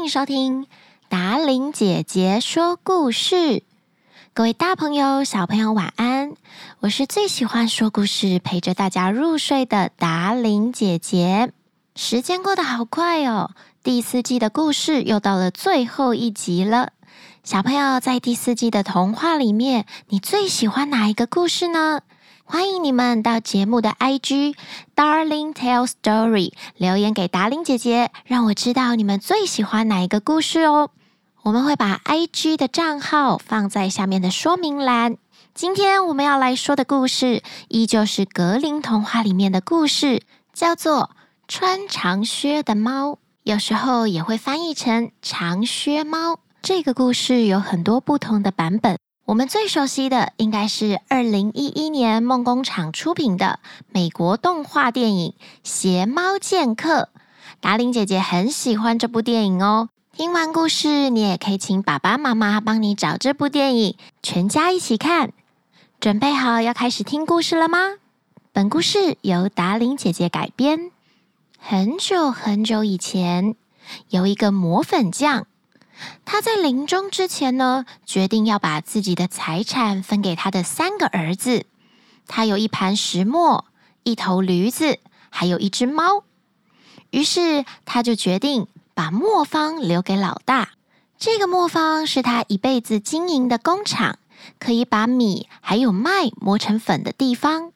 迎收听达伶姐姐说故事。各位大朋友、小朋友，晚安！我是最喜欢说故事、陪着大家入睡的达伶姐姐。时间过得好快哦，第四季的故事又到了最后一集了。小朋友，在第四季的童话里面，你最喜欢哪一个故事呢？欢迎你们到节目的 IG Darling Tell Story 留言给达伶姐姐，让我知道你们最喜欢哪一个故事哦。我们会把 IG 的账号放在下面的说明栏。今天我们要来说的故事，依旧是格林童话里面的故事，叫做《穿长靴的猫》，有时候也会翻译成长靴猫。这个故事有很多不同的版本。我们最熟悉的应该是二零一一年梦工厂出品的美国动画电影《邪猫剑客》。达玲姐姐很喜欢这部电影哦。听完故事，你也可以请爸爸妈妈帮你找这部电影，全家一起看。准备好要开始听故事了吗？本故事由达玲姐姐改编。很久很久以前，有一个磨粉匠。他在临终之前呢，决定要把自己的财产分给他的三个儿子。他有一盘石磨，一头驴子，还有一只猫。于是他就决定把磨坊留给老大。这个磨坊是他一辈子经营的工厂，可以把米还有麦磨成粉的地方。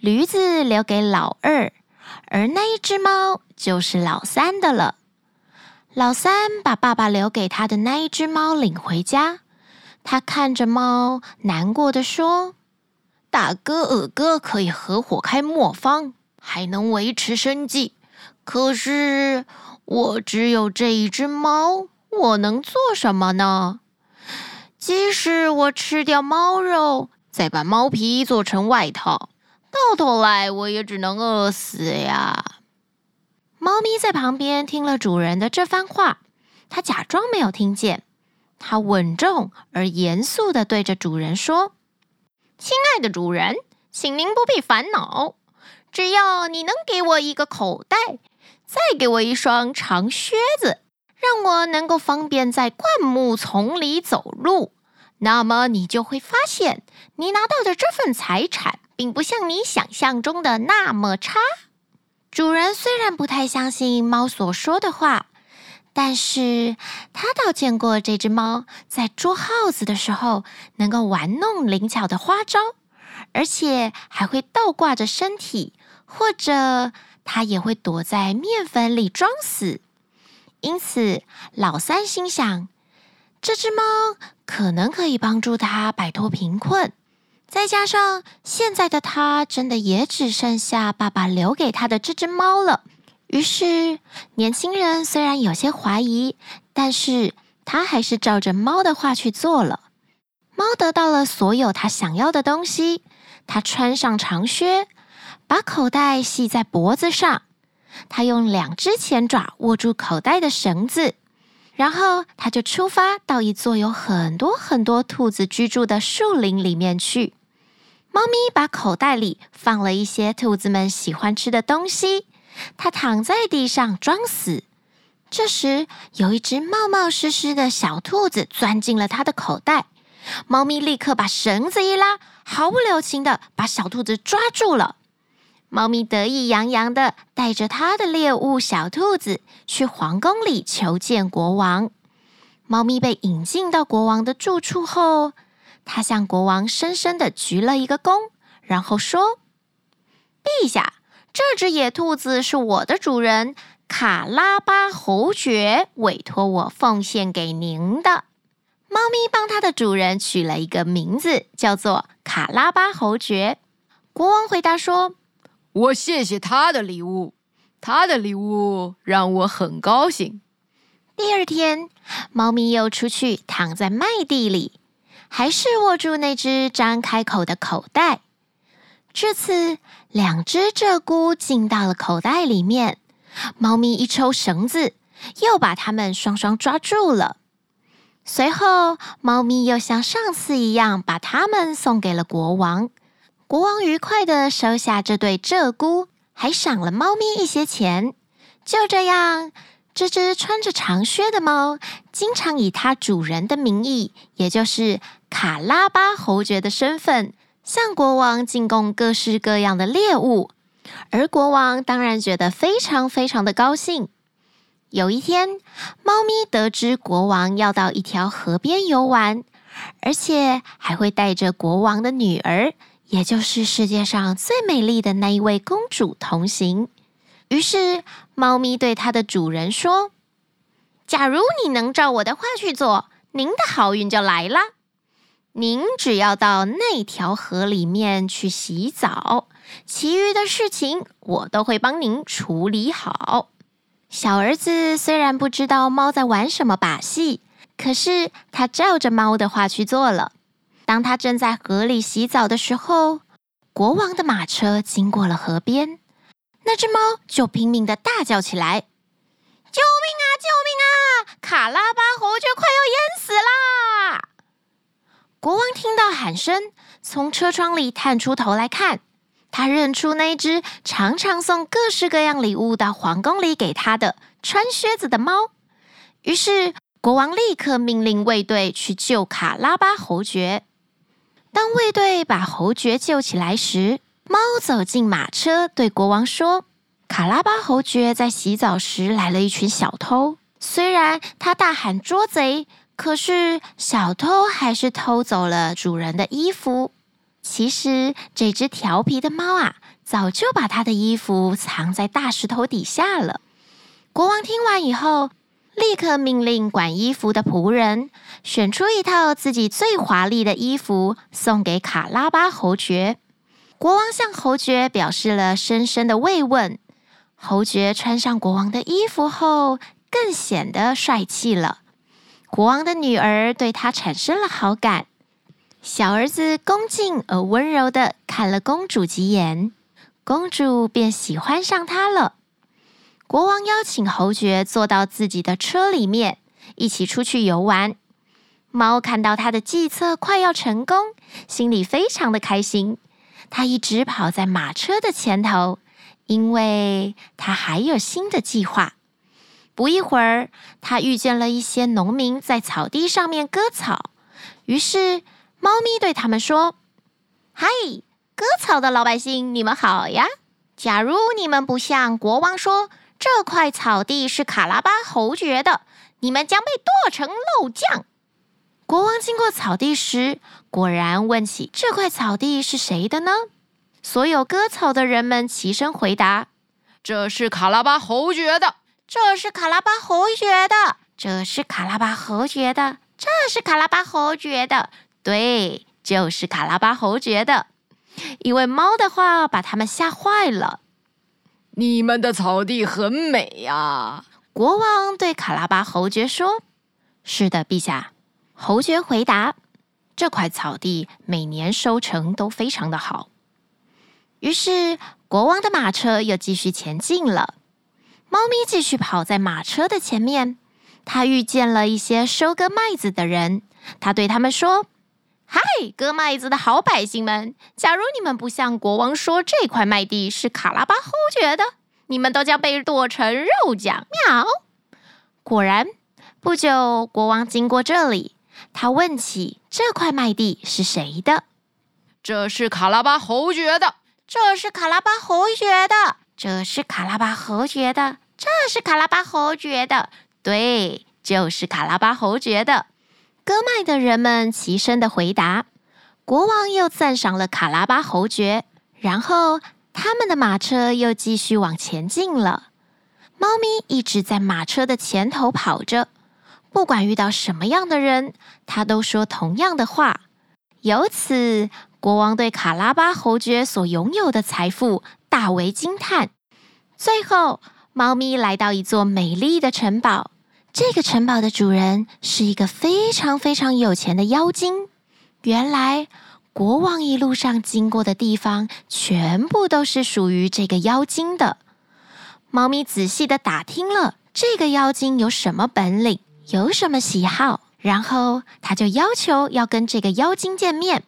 驴子留给老二，而那一只猫就是老三的了。老三把爸爸留给他的那一只猫领回家，他看着猫，难过地说：“大哥、二哥可以合伙开磨坊，还能维持生计。可是我只有这一只猫，我能做什么呢？即使我吃掉猫肉，再把猫皮做成外套，到头来我也只能饿死呀。”猫咪在旁边听了主人的这番话，它假装没有听见。它稳重而严肃地对着主人说：“亲爱的主人，请您不必烦恼，只要你能给我一个口袋，再给我一双长靴子，让我能够方便在灌木丛里走路，那么你就会发现，你拿到的这份财产并不像你想象中的那么差。”主人虽然不太相信猫所说的话，但是他倒见过这只猫在捉耗子的时候能够玩弄灵巧的花招，而且还会倒挂着身体，或者它也会躲在面粉里装死。因此，老三心想，这只猫可能可以帮助他摆脱贫困。再加上现在的他，真的也只剩下爸爸留给他的这只猫了。于是，年轻人虽然有些怀疑，但是他还是照着猫的话去做了。猫得到了所有他想要的东西，他穿上长靴，把口袋系在脖子上，他用两只前爪握住口袋的绳子，然后他就出发到一座有很多很多兔子居住的树林里面去。猫咪把口袋里放了一些兔子们喜欢吃的东西，它躺在地上装死。这时，有一只冒冒失失的小兔子钻进了它的口袋，猫咪立刻把绳子一拉，毫不留情地把小兔子抓住了。猫咪得意洋洋地带着它的猎物小兔子去皇宫里求见国王。猫咪被引进到国王的住处后，他向国王深深地鞠了一个躬，然后说：“陛下，这只野兔子是我的主人卡拉巴侯爵委托我奉献给您的。”猫咪帮它的主人取了一个名字，叫做卡拉巴侯爵。国王回答说：“我谢谢他的礼物，他的礼物让我很高兴。”第二天，猫咪又出去躺在麦地里。还是握住那只张开口的口袋。这次，两只鹧鸪进到了口袋里面。猫咪一抽绳子，又把它们双双抓住了。随后，猫咪又像上次一样，把它们送给了国王。国王愉快地收下这对鹧鸪，还赏了猫咪一些钱。就这样，这只穿着长靴的猫，经常以它主人的名义，也就是卡拉巴侯爵的身份，向国王进贡各式各样的猎物。而国王当然觉得非常非常的高兴。有一天，猫咪得知国王要到一条河边游玩，而且还会带着国王的女儿，也就是世界上最美丽的那一位公主同行。于是，猫咪对它的主人说：“假如你能照我的话去做，您的好运就来了。您只要到那条河里面去洗澡。”其余的事情我都会帮您处理好。小儿子虽然不知道猫在玩什么把戏，可是他照着猫的话去做了。当他正在河里洗澡的时候，国王的马车经过了河边，那只猫就拼命的大叫起来：“救命啊！救命啊！卡拉巴侯爵快要淹死啦！”国王听到喊声，从车窗里探出头来看。他认出那只常常送各式各样礼物到皇宫里给他的穿靴子的猫，于是国王立刻命令卫队去救卡拉巴侯爵。当卫队把侯爵救起来时，猫走进马车，对国王说：“卡拉巴侯爵在洗澡时来了一群小偷，虽然他大喊捉贼，可是小偷还是偷走了主人的衣服。”其实这只调皮的猫啊，早就把他的衣服藏在大石头底下了。国王听完以后，立刻命令管衣服的仆人选出一套自己最华丽的衣服送给卡拉巴侯爵。国王向侯爵表示了深深的慰问。侯爵穿上国王的衣服后，更显得帅气了。国王的女儿对他产生了好感。小儿子恭敬而温柔的看了公主几眼，公主便喜欢上他了。国王邀请侯爵坐到自己的车里面，一起出去游玩。猫看到他的计策快要成功，心里非常的开心。他一直跑在马车的前头，因为他还有新的计划。不一会儿，他遇见了一些农民在草地上面割草，于是。猫咪对他们说：“嗨，割草的老百姓，你们好呀！假如你们不向国王说这块草地是卡拉巴侯爵的，你们将被剁成肉酱。”国王经过草地时，果然问起这块草地是谁的呢？所有割草的人们齐声回答：“这是卡拉巴侯爵的，这是卡拉巴侯爵的，这是卡拉巴侯爵的，这是卡拉巴侯爵的。”对，就是卡拉巴侯爵的。因为猫的话把他们吓坏了。你们的草地很美呀，国王对卡拉巴侯爵说：“是的，陛下。”侯爵回答：“这块草地每年收成都非常的好。”于是国王的马车又继续前进了。猫咪继续跑在马车的前面。他遇见了一些收割麦子的人，他对他们说。嗨，割麦子的好百姓们！假如你们不向国王说这块麦地是卡拉巴侯爵的，你们都将被剁成肉酱。喵！果然，不久国王经过这里，他问起这块麦地是谁的？这是卡拉巴侯爵的。这是卡拉巴侯爵的。这是卡拉巴侯爵的。这是卡拉巴侯爵的。对，就是卡拉巴侯爵的。割麦的人们齐声的回答，国王又赞赏了卡拉巴侯爵，然后他们的马车又继续往前进了。猫咪一直在马车的前头跑着，不管遇到什么样的人，他都说同样的话。由此，国王对卡拉巴侯爵所拥有的财富大为惊叹。最后，猫咪来到一座美丽的城堡。这个城堡的主人是一个非常非常有钱的妖精。原来，国王一路上经过的地方，全部都是属于这个妖精的。猫咪仔细的打听了这个妖精有什么本领，有什么喜好，然后他就要求要跟这个妖精见面。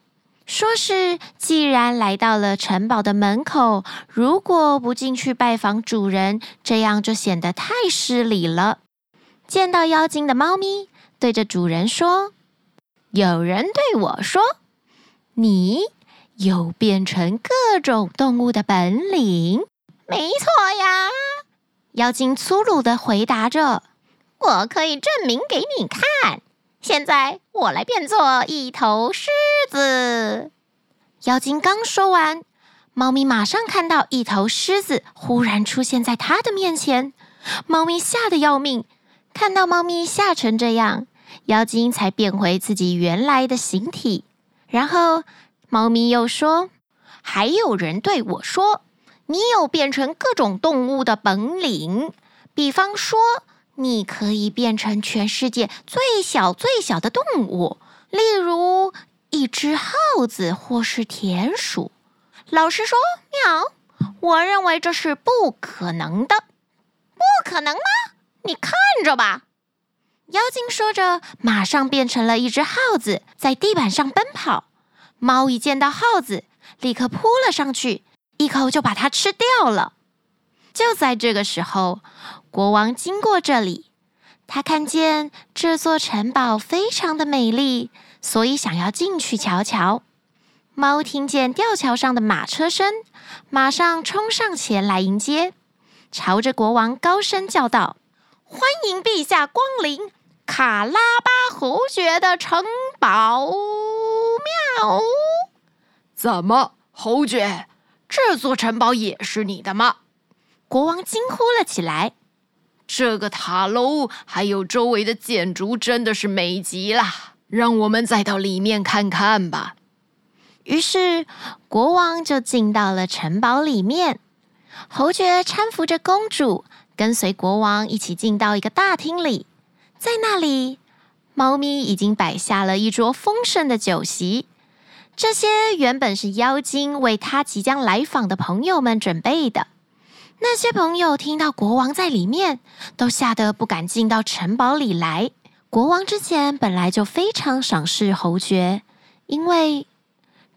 说是既然来到了城堡的门口，如果不进去拜访主人，这样就显得太失礼了。见到妖精的猫咪对着主人说：“有人对我说，你有变成各种动物的本领。”“没错呀。”妖精粗鲁地回答着。“我可以证明给你看。现在我来变作一头狮子。”妖精刚说完，猫咪马上看到一头狮子忽然出现在它的面前，猫咪吓得要命。看到猫咪吓成这样，妖精才变回自己原来的形体。然后，猫咪又说：“还有人对我说，你有变成各种动物的本领。比方说，你可以变成全世界最小最小的动物，例如一只耗子或是田鼠。老实说，喵，我认为这是不可能的。不可能吗？”你看着吧，妖精说着，马上变成了一只耗子，在地板上奔跑。猫一见到耗子，立刻扑了上去，一口就把它吃掉了。就在这个时候，国王经过这里，他看见这座城堡非常的美丽，所以想要进去瞧瞧。猫听见吊桥上的马车声，马上冲上前来迎接，朝着国王高声叫道。欢迎陛下光临卡拉巴侯爵的城堡！喵！怎么，侯爵，这座城堡也是你的吗？国王惊呼了起来。这个塔楼还有周围的建筑真的是美极了，让我们再到里面看看吧。于是，国王就进到了城堡里面。侯爵搀扶着公主。跟随国王一起进到一个大厅里，在那里，猫咪已经摆下了一桌丰盛的酒席。这些原本是妖精为他即将来访的朋友们准备的。那些朋友听到国王在里面，都吓得不敢进到城堡里来。国王之前本来就非常赏识侯爵，因为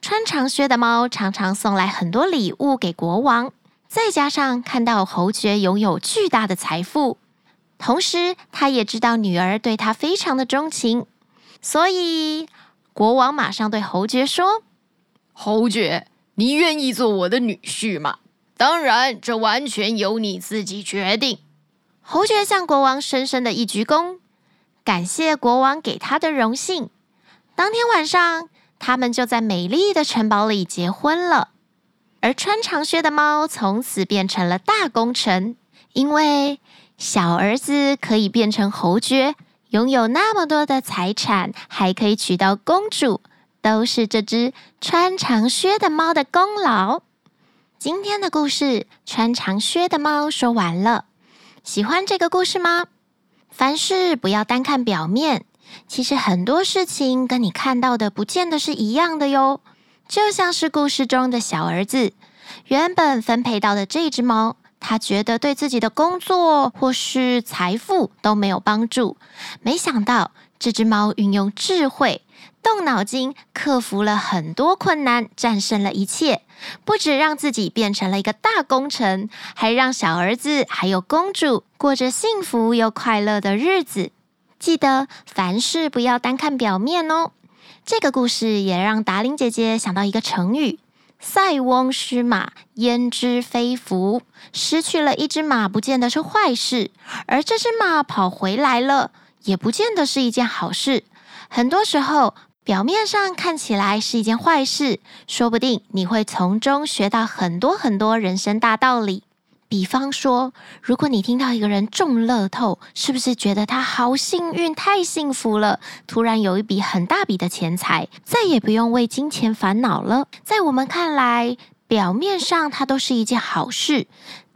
穿长靴的猫常常送来很多礼物给国王。再加上看到侯爵拥有巨大的财富，同时他也知道女儿对他非常的钟情，所以国王马上对侯爵说：“侯爵，你愿意做我的女婿吗？当然，这完全由你自己决定。”侯爵向国王深深的一鞠躬，感谢国王给他的荣幸。当天晚上，他们就在美丽的城堡里结婚了。而穿长靴的猫从此变成了大功臣，因为小儿子可以变成侯爵，拥有那么多的财产，还可以娶到公主，都是这只穿长靴的猫的功劳。今天的故事《穿长靴的猫》说完了，喜欢这个故事吗？凡事不要单看表面，其实很多事情跟你看到的不见得是一样的哟。就像是故事中的小儿子，原本分配到的这只猫，他觉得对自己的工作或是财富都没有帮助。没想到这只猫运用智慧，动脑筋，克服了很多困难，战胜了一切。不止让自己变成了一个大功臣，还让小儿子还有公主过着幸福又快乐的日子。记得凡事不要单看表面哦。这个故事也让达伶姐姐想到一个成语：“塞翁失马，焉知非福。”失去了一只马，不见得是坏事；而这只马跑回来了，也不见得是一件好事。很多时候，表面上看起来是一件坏事，说不定你会从中学到很多很多人生大道理。比方说，如果你听到一个人中乐透，是不是觉得他好幸运、太幸福了？突然有一笔很大笔的钱财，再也不用为金钱烦恼了。在我们看来，表面上它都是一件好事，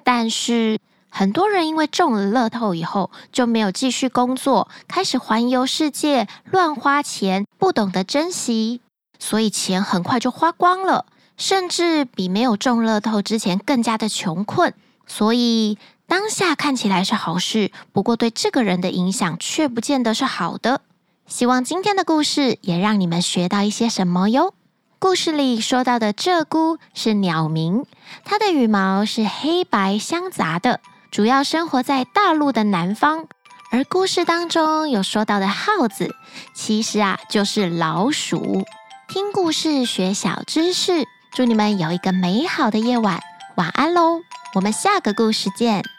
但是很多人因为中了乐透以后，就没有继续工作，开始环游世界，乱花钱，不懂得珍惜，所以钱很快就花光了，甚至比没有中乐透之前更加的穷困。所以当下看起来是好事，不过对这个人的影响却不见得是好的。希望今天的故事也让你们学到一些什么哟。故事里说到的鹧鸪是鸟鸣，它的羽毛是黑白相杂的，主要生活在大陆的南方。而故事当中有说到的耗子，其实啊就是老鼠。听故事学小知识，祝你们有一个美好的夜晚，晚安喽！我们下个故事见。